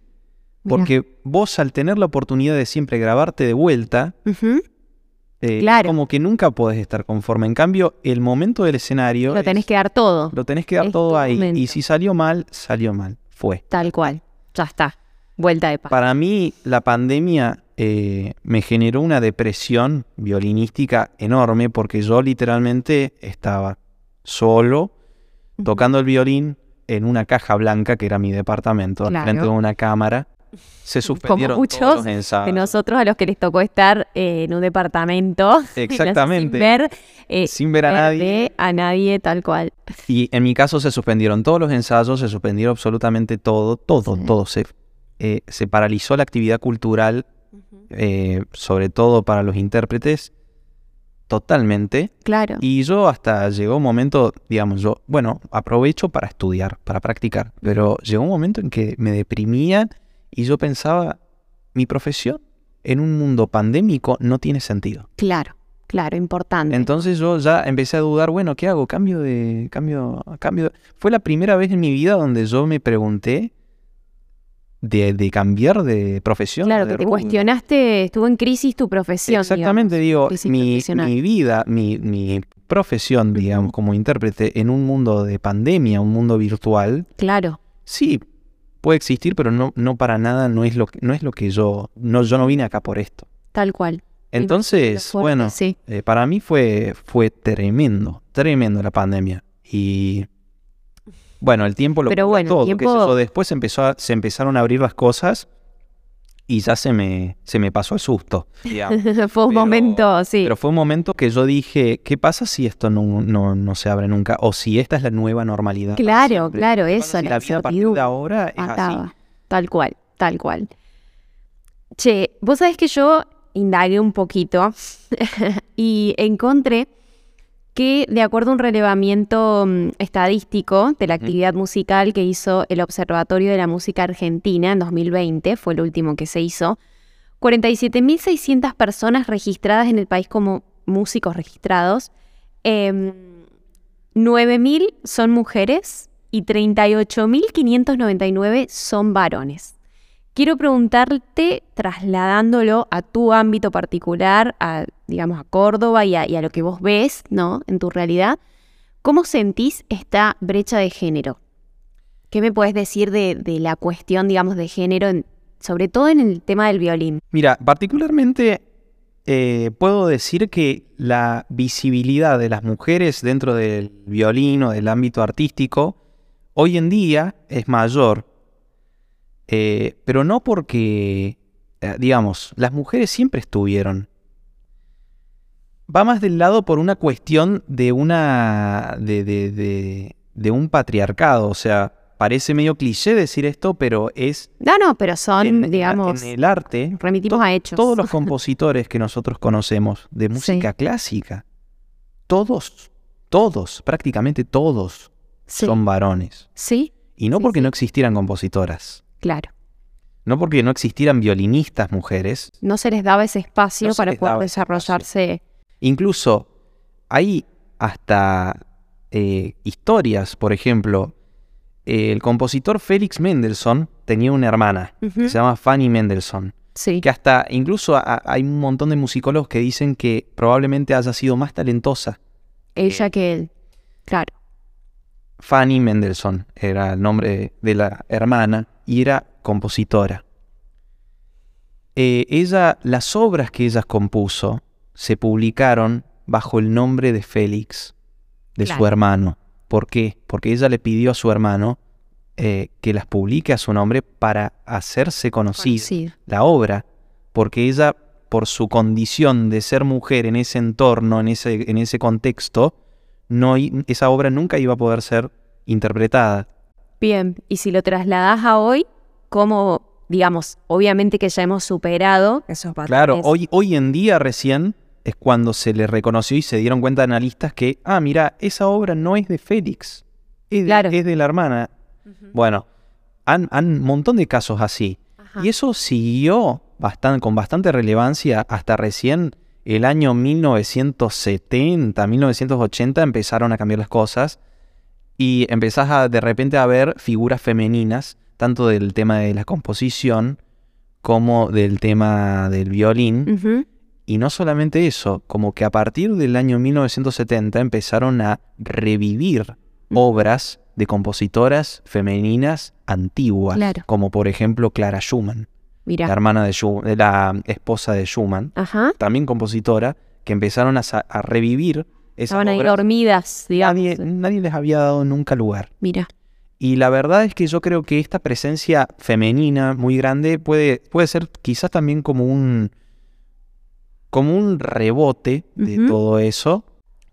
Mirá. Porque vos al tener la oportunidad de siempre grabarte de vuelta, eh, Claro. como que nunca podés estar conforme. En cambio, el momento del escenario... Lo tenés es- que dar todo. lo tenés que dar es todo ahí. momento. Y si salió mal, salió mal. Fue. Tal cual. Ya está. Vuelta de paz. Para mí, la pandemia eh, me generó una depresión violinística enorme porque yo literalmente estaba solo tocando el violín en una caja blanca que era mi departamento, Claro. frente de una cámara. Se suspendieron muchos todos los ensayos. De nosotros a los que les tocó estar eh, en un departamento. Exactamente. Sin ver, eh, Sin ver a nadie. a nadie tal cual. Y en mi caso se suspendieron todos los ensayos, se suspendió absolutamente todo, todo, Sí. todo. Se, se paralizó la actividad cultural, eh, sobre todo para los intérpretes, totalmente. Claro. Y yo hasta llegó un momento, digamos, yo, bueno, aprovecho para estudiar, para practicar, pero llegó un momento en que me deprimía y yo pensaba, mi profesión en un mundo pandémico no tiene sentido. Claro. Claro, importante. Entonces yo ya empecé a dudar, bueno, ¿qué hago? Cambio de, cambio, cambio. de- Fue la primera vez en mi vida donde yo me pregunté de, de cambiar de profesión. claro, de que te cuestionaste, estuvo en crisis tu profesión. Exactamente, digamos, digo, mi, mi vida, mi, mi profesión, digamos, como intérprete en un mundo de pandemia, un mundo virtual, Claro. sí, puede existir, pero no, no para nada, no es lo que, no es lo que yo, no, yo no vine acá por esto. Tal cual. Entonces, fuerte, bueno, sí. eh, para mí fue, fue tremendo, tremendo la pandemia. Y bueno, el tiempo lo Pero bueno, todo, tiempo-. Después empezó a- se empezaron a abrir las cosas y ya se me, se me pasó el susto. Fue un Pero- momento, sí. Pero fue un momento que yo dije, ¿qué pasa si esto no, no, no se abre nunca? O si esta es la nueva normalidad. Claro, siempre. claro, ¿Qué pasa eso, si la la vida a partir de ahora es así. Tal cual, tal cual. Che, vos sabés que yo indagué un poquito y encontré que de acuerdo a un relevamiento mm, estadístico de la actividad musical que hizo el Observatorio de la Música Argentina en 2020, fue el último que se hizo, 47.600 personas registradas en el país como músicos registrados, em, 9.000 son mujeres y 38.599 son varones. Quiero preguntarte, trasladándolo a tu ámbito particular, a, digamos, a Córdoba y a, lo que vos ves, ¿no? En tu realidad, ¿cómo sentís esta brecha de género? ¿Qué me puedes decir de, la cuestión, digamos, de género, sobre todo en el tema del violín? Mira, particularmente eh, puedo decir que la visibilidad de las mujeres dentro del violín o del ámbito artístico hoy en día es mayor, eh, pero no porque, eh, digamos, las mujeres siempre estuvieron. Va más del lado por una cuestión de una. de, de- de- de un patriarcado. O sea, parece medio cliché decir esto, pero es. No, no, pero son, en- digamos, En el arte, remitimos to- a hechos. todos los compositores que nosotros conocemos de música clásica, todos, todos, prácticamente todos, Sí. son varones. Sí, Y no Sí, porque no existieran compositoras, claro. no porque no existieran violinistas mujeres, No se les daba ese espacio No para poder desarrollarse. Incluso hay hasta eh, historias, por ejemplo, el compositor Félix Mendelssohn tenía una hermana, que se llama Fanny Mendelssohn, Sí, que hasta incluso a- hay un montón de musicólogos que dicen que probablemente haya sido más talentosa. ella que él. Claro. Fanny Mendelssohn era el nombre de la hermana y era compositora. Eh, ella, las obras que ella compuso se publicaron bajo el nombre de Félix, de su hermano. ¿Por qué? Porque ella le pidió a su hermano eh, que las publique a su nombre para hacerse conocida Conocido. la obra, porque ella, por su condición de ser mujer en ese entorno, en ese, en ese contexto, no, esa obra nunca iba a poder ser interpretada. Bien, y si lo trasladas a hoy, como, digamos, obviamente que ya hemos superado esos Claro, patrones. hoy, hoy en día recién es cuando se le reconoció y se dieron cuenta analistas que, ah, mira, esa obra no es de Félix, es de, Claro. es de la hermana. Bueno, han, han un montón de casos así. Ajá. Y eso siguió bastan- con bastante relevancia hasta recién el año 1970, 1980 empezaron a cambiar las cosas y empezás a de repente a ver figuras femeninas, tanto del tema de la composición como del tema del violín. Y no solamente eso, como que a partir del año 1970 empezaron a revivir Mm. obras de compositoras femeninas antiguas, Claro. como por ejemplo Clara Schumann, La hermana de Schu- de la esposa de Schumann, Ajá. también compositora, que empezaron a, revivir esas Estaban ahí obras. dormidas, digamos. Nadie, nadie les había dado nunca lugar. Mira. Y la verdad es que yo creo que esta presencia femenina muy grande puede, puede ser quizás también como un como un rebote de todo eso.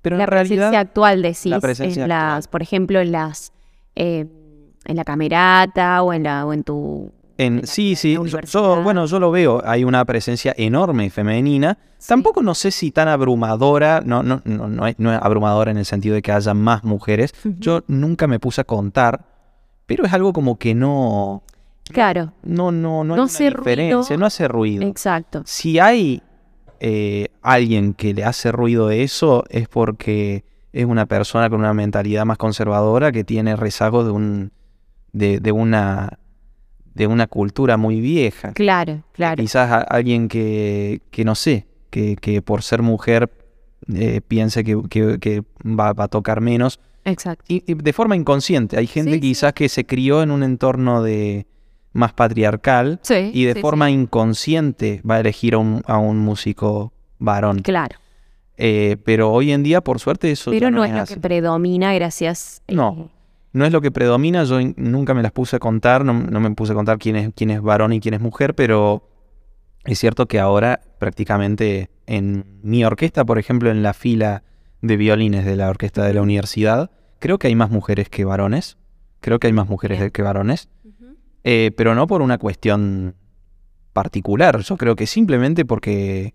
Pero la en presencia realidad, actual decís, la presencia en las, por ejemplo, en las eh, en la camerata o en la o en tu en, sí, sí, yo- bueno, yo lo veo, hay una presencia enorme femenina. Tampoco no sé si tan abrumadora, no, no, no, no, es, no es abrumadora en el sentido de que haya más mujeres. Yo nunca me puse a contar, pero es algo como que no, Claro, no, no, no, hay una hace ruido. no hace ruido. exacto. Si hay eh, alguien que le hace ruido de eso, es porque es una persona con una mentalidad más conservadora que tiene rezagos de un de, de una de una cultura muy vieja. Claro, claro. Quizás a- alguien que, que no sé, que, que por ser mujer eh, piense que, que- va, va a tocar menos. Exacto. Y, y de forma inconsciente. Hay gente Sí, sí. quizás que se crió en un entorno de, más patriarcal Sí, y de forma inconsciente va a elegir a un, a un músico varón. Claro. Eh, pero hoy en día, por suerte, eso Pero no es es lo así. que predomina gracias. eh, No. No es lo que predomina, yo nunca me las puse a contar, no, no me puse a contar quién es, quién es varón y quién es mujer, pero es cierto que ahora prácticamente en mi orquesta, por ejemplo, en la fila de violines de la orquesta de la universidad, creo que hay más mujeres que varones, creo que hay más mujeres Bien. que varones, eh, pero no por una cuestión particular, yo creo que simplemente porque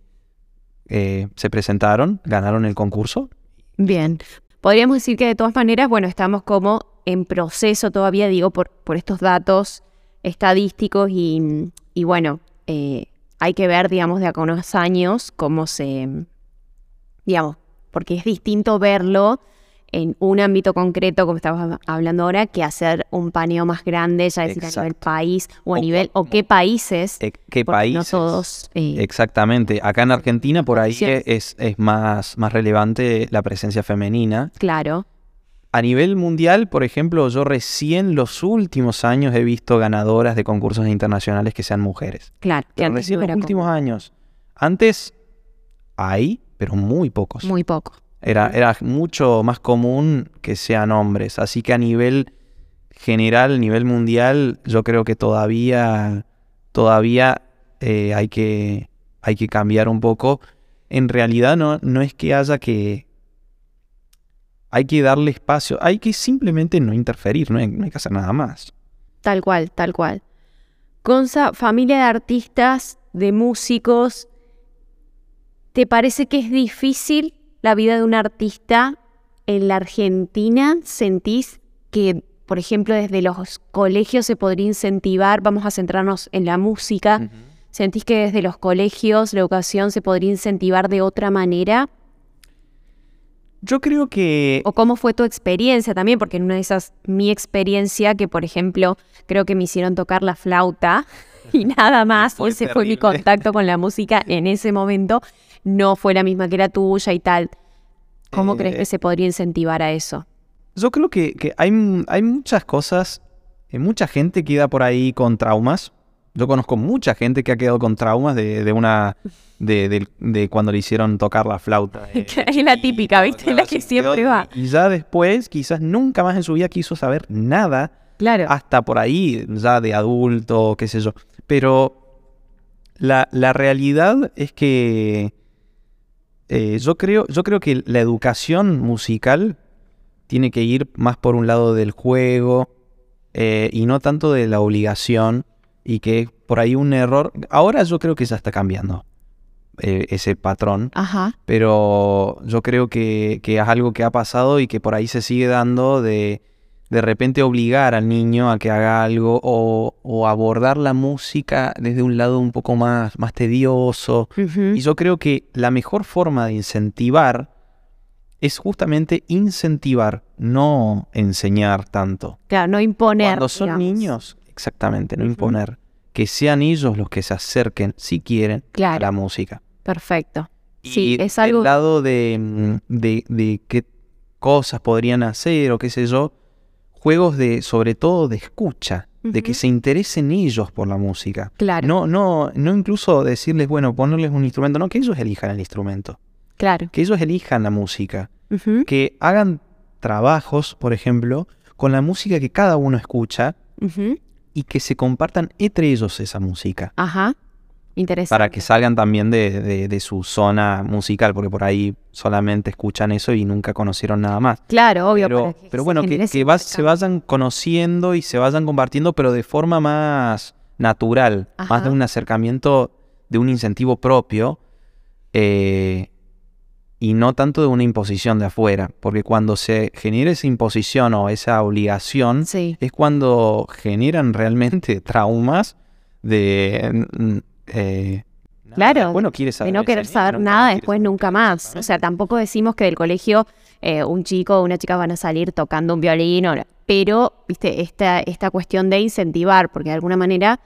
eh, se presentaron, ganaron el concurso. Bien. Podríamos decir que de todas maneras, bueno, estamos como en proceso todavía, digo, por, por estos datos estadísticos y, y bueno, eh, hay que ver, digamos, de acá a unos años cómo se, digamos, porque es distinto verlo en un ámbito concreto, como estabas hablando ahora, que hacer un paneo más grande, ya decir a nivel Exacto. país o a O nivel, o qué países, Eh, ¿Qué porque país? no todos... eh, Exactamente. Acá en Argentina por ahí es, es más, más relevante la presencia femenina. claro, A nivel mundial, por ejemplo, yo recién los últimos años he visto ganadoras de concursos internacionales que sean mujeres. claro. Recién los últimos años. Antes hay, pero muy pocos. Muy poco. Era, era mucho más común que sean hombres. Así que a nivel general, a nivel mundial, yo creo que todavía, todavía eh, hay, que, hay que cambiar un poco. En realidad no, no es que haya que... Hay que darle espacio, hay que simplemente no interferir, no hay, no hay que hacer nada más. Tal cual, tal cual. Gonza, familia de artistas, de músicos, ¿te parece que es difícil la vida de un artista en la Argentina? ¿Sentís que, por ejemplo, desde los colegios se podría incentivar, vamos a centrarnos en la música, ¿sentís que desde los colegios la educación se podría incentivar de otra manera? Yo creo que... ¿O cómo fue tu experiencia también? Porque en una de esas, mi experiencia, que por ejemplo, creo que me hicieron tocar la flauta y nada más, fue ese fue mi contacto con la música en ese momento, no fue la misma que la tuya y tal. ¿Cómo Eh, crees que se podría incentivar a eso? Yo creo que, que hay, hay muchas cosas, eh, mucha gente queda por ahí con traumas. Yo conozco mucha gente que ha quedado con traumas de, de una de, de cuando le hicieron tocar la flauta. eh, es la típica, ¿viste? claro, La que siempre quedó- va. Y ya después, quizás nunca más en su vida quiso saber nada, Claro. hasta por ahí, ya de adulto, qué sé yo. Pero la, la realidad es que eh, yo, creo, yo creo que la educación musical tiene que ir más por un lado del juego eh, y no tanto de la obligación y que por ahí un error... Ahora yo creo que ya está cambiando eh, ese patrón, Ajá. pero yo creo que, que es algo que ha pasado y que por ahí se sigue dando de de repente obligar al niño a que haga algo o, o abordar la música desde un lado un poco más, más tedioso. Y yo creo que la mejor forma de incentivar es justamente incentivar, no enseñar tanto. Claro, no imponer. Cuando son digamos. niños, exactamente, no imponer. Que sean ellos los que se acerquen, si quieren, a la música. Perfecto. Sí, Y es algo. del lado de, mm, de, de qué cosas podrían hacer o qué sé yo, juegos de, sobre todo de escucha, de que se interesen ellos por la música. Claro. No, no, no incluso decirles, bueno, ponerles un instrumento, no, que ellos elijan el instrumento, Claro. que ellos elijan la música, que hagan trabajos, por ejemplo, con la música que cada uno escucha ujú. Y que se compartan entre ellos esa música. Ajá. Interesante. Para que salgan también de, de- de su zona musical, porque por ahí solamente escuchan eso y nunca conocieron nada más. Claro, obvio. Pero, pero bueno, que, que vas- se vayan conociendo y se vayan compartiendo, pero de forma más natural, más de un acercamiento, de un incentivo propio, eh, y no tanto de una imposición de afuera, porque cuando se genera esa imposición o esa obligación, Sí. es cuando generan realmente traumas de... eh, Claro, después no quiere de no querer saber nada después saber nunca más. O sea, tampoco decimos que del colegio eh, un chico o una chica van a salir tocando un violín, o- pero, viste, esta, esta cuestión de incentivar, porque de alguna manera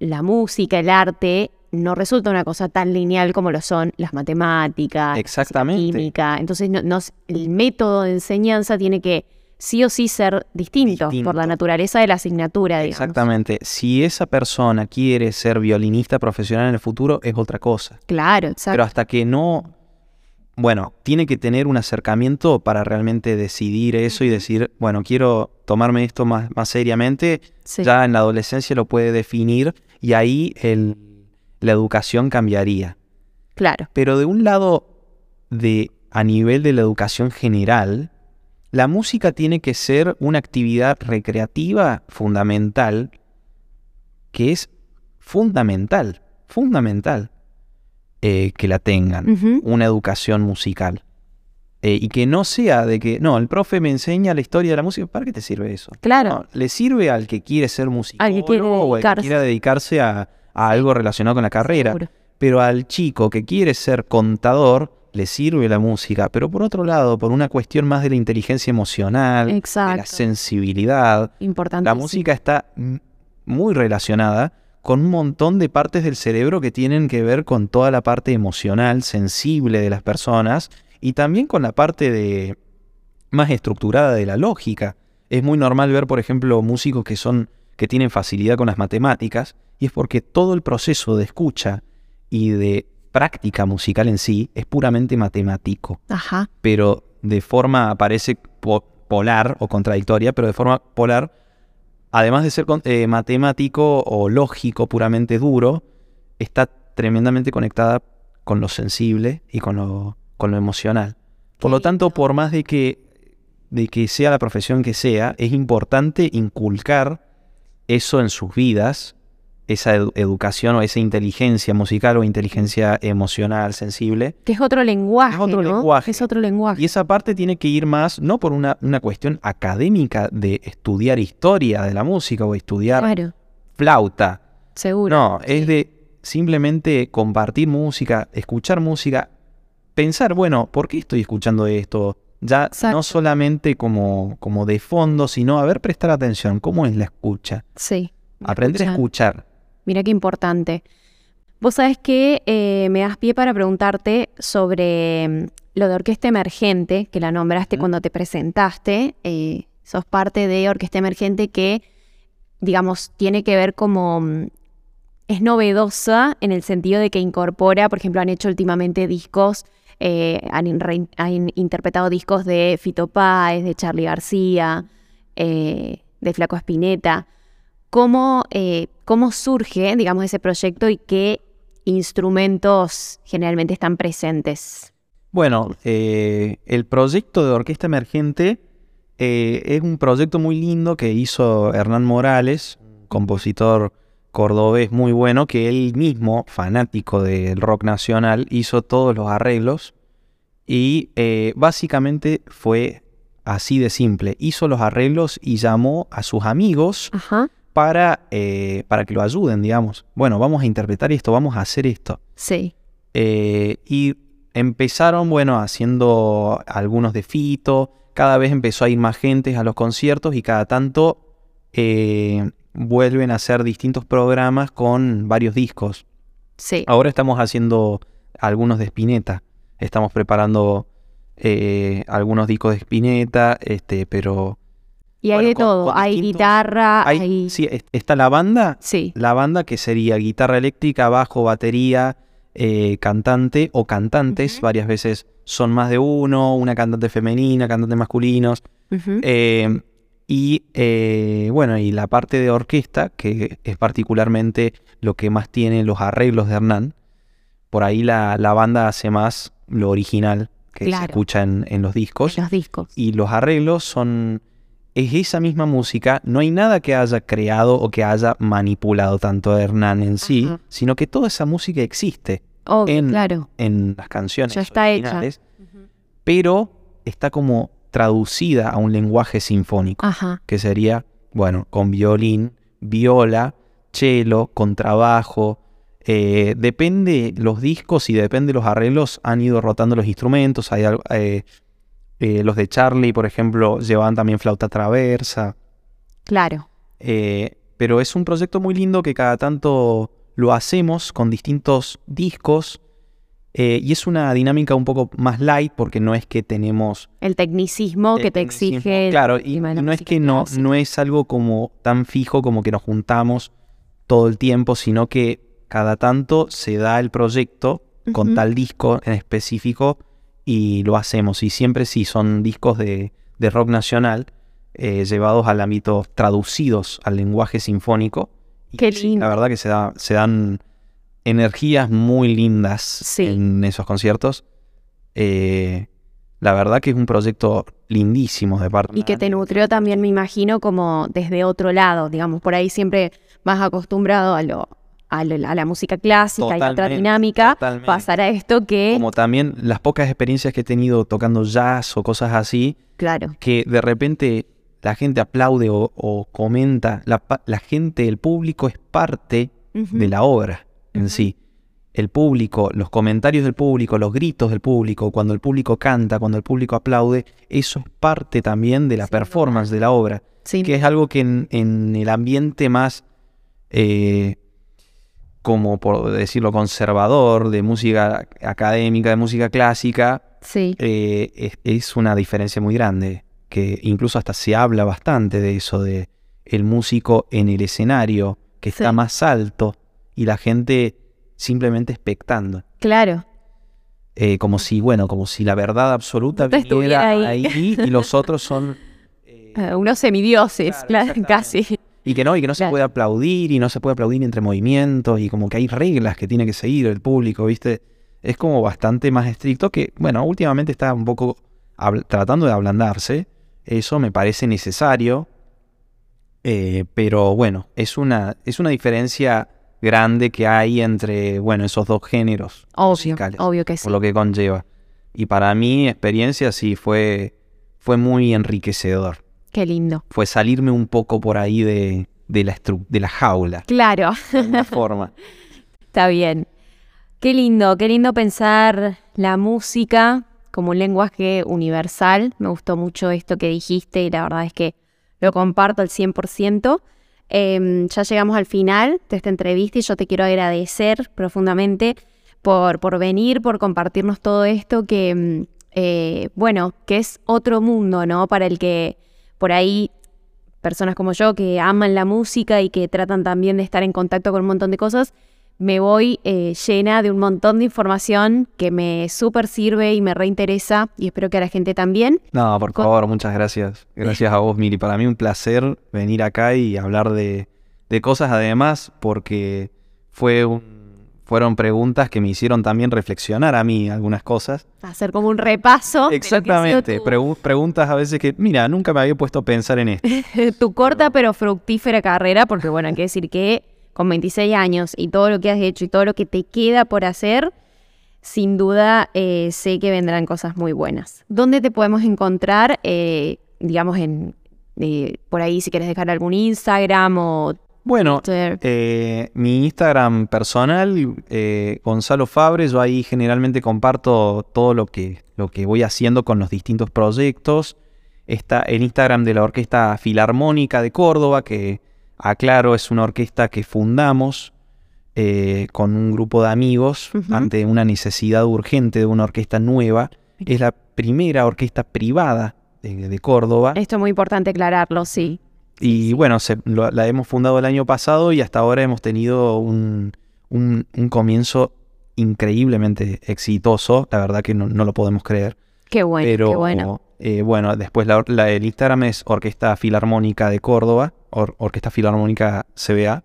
la música, el arte, no resulta una cosa tan lineal como lo son las matemáticas, Exactamente. la química. Entonces, no, el método de enseñanza tiene que sí o sí ser distinto, por la naturaleza de la asignatura, digamos. Exactamente. Si esa persona quiere ser violinista profesional en el futuro, es otra cosa. Claro, exacto. Pero hasta que no, bueno, tiene que tener un acercamiento para realmente decidir eso y decir, bueno, quiero tomarme esto más, más seriamente, Sí. ya en la adolescencia lo puede definir y ahí el- la educación cambiaría. Claro. Pero de un lado, de, a nivel de la educación general, la música tiene que ser una actividad recreativa fundamental, que es fundamental, fundamental eh, que la tengan, una educación musical. Eh, y que no sea de que, no, el profe me enseña la historia de la música, ¿para qué te sirve eso? Claro. No, le sirve al que quiere ser músico Al que quiere o al que quiera dedicarse a, a algo relacionado con la carrera. Seguro. Pero al chico que quiere ser contador, le sirve la música. Pero por otro lado, por una cuestión más de la inteligencia emocional, de la sensibilidad, Importante. la música está muy relacionada con un montón de partes del cerebro que tienen que ver con toda la parte emocional, sensible de las personas y también con la parte de más estructurada de la lógica. Es muy normal ver, por ejemplo, músicos que son que tienen facilidad con las matemáticas y es porque todo el proceso de escucha y de práctica musical en sí es puramente matemático Ajá. pero de forma parece po- polar o contradictoria, pero de forma polar, además de ser eh, matemático o lógico puramente duro, está tremendamente conectada con lo sensible y con lo, con lo emocional. Por lo tanto, por más de que, de que sea la profesión que sea, es importante inculcar eso en sus vidas, esa edu- educación o esa inteligencia musical o inteligencia emocional, sensible, Que es otro lenguaje. Es otro ¿no? lenguaje. Es otro lenguaje. y esa parte tiene que ir más, no por una, una cuestión académica de estudiar historia de la música o estudiar Claro, flauta. seguro. No, es de simplemente compartir música, escuchar música, pensar, bueno, ¿por qué estoy escuchando esto? Ya Exacto. no solamente como, como de fondo, sino a ver, prestar atención, ¿cómo es la escucha? Sí. Aprender a escuchar. Mira qué importante. Vos sabés que eh, me das pie para preguntarte sobre mm, lo de orquesta emergente, que la nombraste cuando te presentaste. eh, sos parte de orquesta emergente que, digamos, tiene que ver como... mm, Es novedosa en el sentido de que incorpora, por ejemplo, han hecho últimamente discos, eh, han interpretado discos de Fito Páez, de Charlie García, eh, de Flaco Espineta cómo, eh, cómo surge, digamos, ese proyecto y qué instrumentos generalmente están presentes. Bueno, eh, el proyecto de Orquesta Emergente eh, es un proyecto muy lindo que hizo Hernán Morales, compositor cordobés muy bueno, que él mismo, fanático del rock nacional, hizo todos los arreglos y eh, básicamente fue así de simple. Hizo los arreglos y llamó a sus amigos Ajá. Para, eh, para que lo ayuden, digamos. Bueno, vamos a interpretar esto, vamos a hacer esto. Sí. Eh, y empezaron, bueno, haciendo algunos de Fito, cada vez empezó a ir más gente a los conciertos y cada tanto eh, vuelven a hacer distintos programas con varios discos. Sí. Ahora estamos haciendo algunos de Spinetta, estamos preparando algunos discos de Spinetta, este, pero Y hay de con- todo. con hay distintos- guitarra, hay, hay... sí, es- está la banda, Sí. la banda que sería guitarra eléctrica, bajo, batería, eh, cantante o cantantes, varias veces son más de uno, una cantante femenina, cantantes masculinos, eh, y eh, bueno, y la parte de orquesta, que es particularmente lo que más tiene los arreglos de Hernán, por ahí la, la banda hace más lo original que se escucha en, en los discos Los discos. y los arreglos son es esa misma música, no hay nada que haya creado o que haya manipulado tanto a Hernán en sí, Ajá. sino que toda esa música existe Obvio, en- claro. en las canciones Ya está hecha. pero está como traducida a un lenguaje sinfónico, Ajá. que sería, bueno, con violín, viola, cello, contrabajo, eh, depende los discos y depende los arreglos, han ido rotando los instrumentos, hay eh, eh, los de Charlie, por ejemplo, llevaban también flauta traversa, Claro. eh, pero es un proyecto muy lindo que cada tanto lo hacemos con distintos discos Eh, y es una dinámica un poco más light porque no es que tenemos... El tecnicismo el que te tecnicismo. exige. Claro, y no es que no, es algo como tan fijo como que nos juntamos todo el tiempo, sino que cada tanto se da el proyecto con tal disco en específico y lo hacemos. Y siempre sí son discos de, de rock nacional eh, llevados al ámbito, traducidos al lenguaje sinfónico. Qué lindo. La verdad que se, da, se dan energías muy lindas Sí. en esos conciertos. Eh, la verdad que es un proyecto lindísimo de parte Y que te nutrió también, me imagino, como desde otro lado, digamos, por ahí siempre más acostumbrado a lo a, la música clásica y a otra Totalmente, dinámica, totalmente. pasar a esto que, Como también las pocas experiencias que he tenido tocando jazz o cosas así, claro, que de repente la gente aplaude o, o comenta, la, la gente, el público es parte de la obra en sí. El público, los comentarios del público, los gritos del público, cuando el público canta, cuando el público aplaude, eso es parte también de la performance de la obra, sí, que es algo que en, en el ambiente más, eh, como por decirlo, conservador, de música académica, de música clásica, sí, eh, es, es una diferencia muy grande, que incluso hasta se habla bastante de eso, de el músico en el escenario, que está Sí. más alto y la gente simplemente expectando. claro, Eh, como si, bueno, como si la verdad absoluta estuviera ahí. ahí. y los otros son... eh, eh, unos semidioses, Claro, casi, y que no, y que no se puede aplaudir y no se puede aplaudir entre movimientos y como que hay reglas que tiene que seguir el público, ¿viste? Es como bastante más estricto que, bueno, últimamente está un poco tratando de ablandarse. Eso me parece necesario. eh, pero bueno, es una, es una diferencia grande que hay entre, bueno, esos dos géneros obvio, musicales, obvio que sí, por lo que conlleva. Y para mi experiencia sí fue, fue muy enriquecedor qué lindo, fue salirme un poco por ahí de, de la, estru- de la jaula, claro, de alguna forma. está bien, qué lindo, qué lindo pensar la música como un lenguaje universal, me gustó mucho esto que dijiste y la verdad es que lo comparto al 100%. Em, ya llegamos al final de esta entrevista y yo te quiero agradecer profundamente por, por venir, por compartirnos todo esto que, mm, eh, bueno, que es otro mundo, ¿no? Para el que por ahí personas como yo que aman la música y que tratan también de estar en contacto con un montón de cosas, me voy eh, llena de un montón de información que me súper sirve y me reinteresa y espero que a la gente también. No, por Con- favor, muchas gracias. Gracias a vos, Miri. Para mí un placer venir acá y hablar de, de cosas además porque fue un- fueron preguntas que me hicieron también reflexionar a mí algunas cosas. Hacer como un repaso. de lo que ha sido Exactamente, tu- preguntas a veces que, mira, nunca me había puesto a pensar en esto. tu corta pero fructífera carrera, porque bueno, hay que decir que con 26 años y todo lo que has hecho y todo lo que te queda por hacer, sin duda eh, sé que vendrán cosas muy buenas. ¿Dónde te podemos encontrar? eh, digamos, en eh, por ahí si quieres dejar algún Instagram o Bueno. Eh, mi Instagram personal, eh, Gonzalo Fabre, yo ahí generalmente comparto todo lo que, lo que voy haciendo con los distintos proyectos. Está el Instagram de la Orquesta Filarmónica de Córdoba, que aclaro es una orquesta que fundamos eh, con un grupo de amigos ante una necesidad urgente de una orquesta nueva. Es la primera orquesta privada de, de Córdoba. Esto es muy importante aclararlo, sí. Y bueno, se- lo- la hemos fundado el año pasado y hasta ahora hemos tenido un, un- un comienzo increíblemente exitoso. La verdad que no, no lo podemos creer. Qué bueno, Pero qué bueno. eh, bueno, después la, la- el Instagram es Orquesta Filarmónica de Córdoba, Or- Orquesta Filarmónica CBA.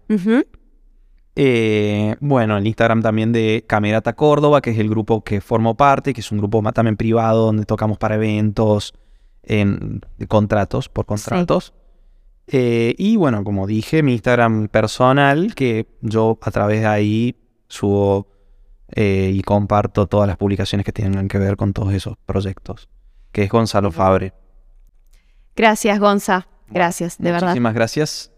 Eh, bueno, el Instagram también de Camerata Córdoba, que es el grupo que formo parte, que es un grupo más también privado donde tocamos para eventos, en contratos, por contratos. Eh, y bueno, como dije, mi Instagram personal, que yo a través de ahí subo eh, y comparto todas las publicaciones que tengan que ver con todos esos proyectos, que es Gonzalo Fabre. Gracias, Gonza. Gracias, de verdad. Muchísimas gracias